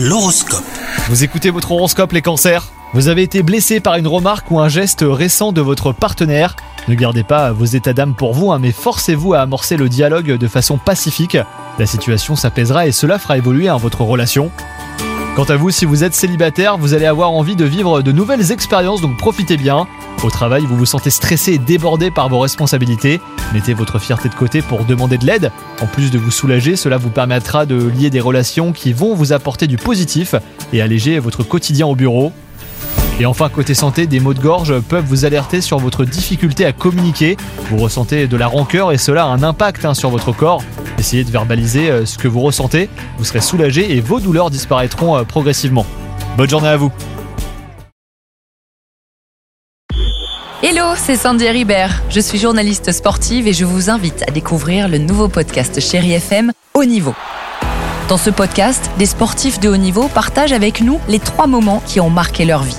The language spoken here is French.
L'horoscope. Vous écoutez votre horoscope les cancers Vous avez été blessé par une remarque ou un geste récent de votre partenaire Ne gardez pas vos états d'âme pour vous, hein, mais forcez-vous à amorcer le dialogue de façon pacifique. La situation s'apaisera et cela fera évoluer hein, votre relation. Quant à vous, si vous êtes célibataire, vous allez avoir envie de vivre de nouvelles expériences, donc profitez bien. Au travail, vous vous sentez stressé et débordé par vos responsabilités. Mettez votre fierté de côté pour demander de l'aide. En plus de vous soulager, cela vous permettra de lier des relations qui vont vous apporter du positif et alléger votre quotidien au bureau. Et enfin, côté santé, des maux de gorge peuvent vous alerter sur votre difficulté à communiquer. Vous ressentez de la rancœur et cela a un impact hein, sur votre corps. Essayez de verbaliser euh, ce que vous ressentez, vous serez soulagé et vos douleurs disparaîtront euh, progressivement. Bonne journée à vous Hello, c'est Sandy Ribert. Je suis journaliste sportive et je vous invite à découvrir le nouveau podcast Chéri FM Haut Niveau. Dans ce podcast, des sportifs de haut niveau partagent avec nous les trois moments qui ont marqué leur vie.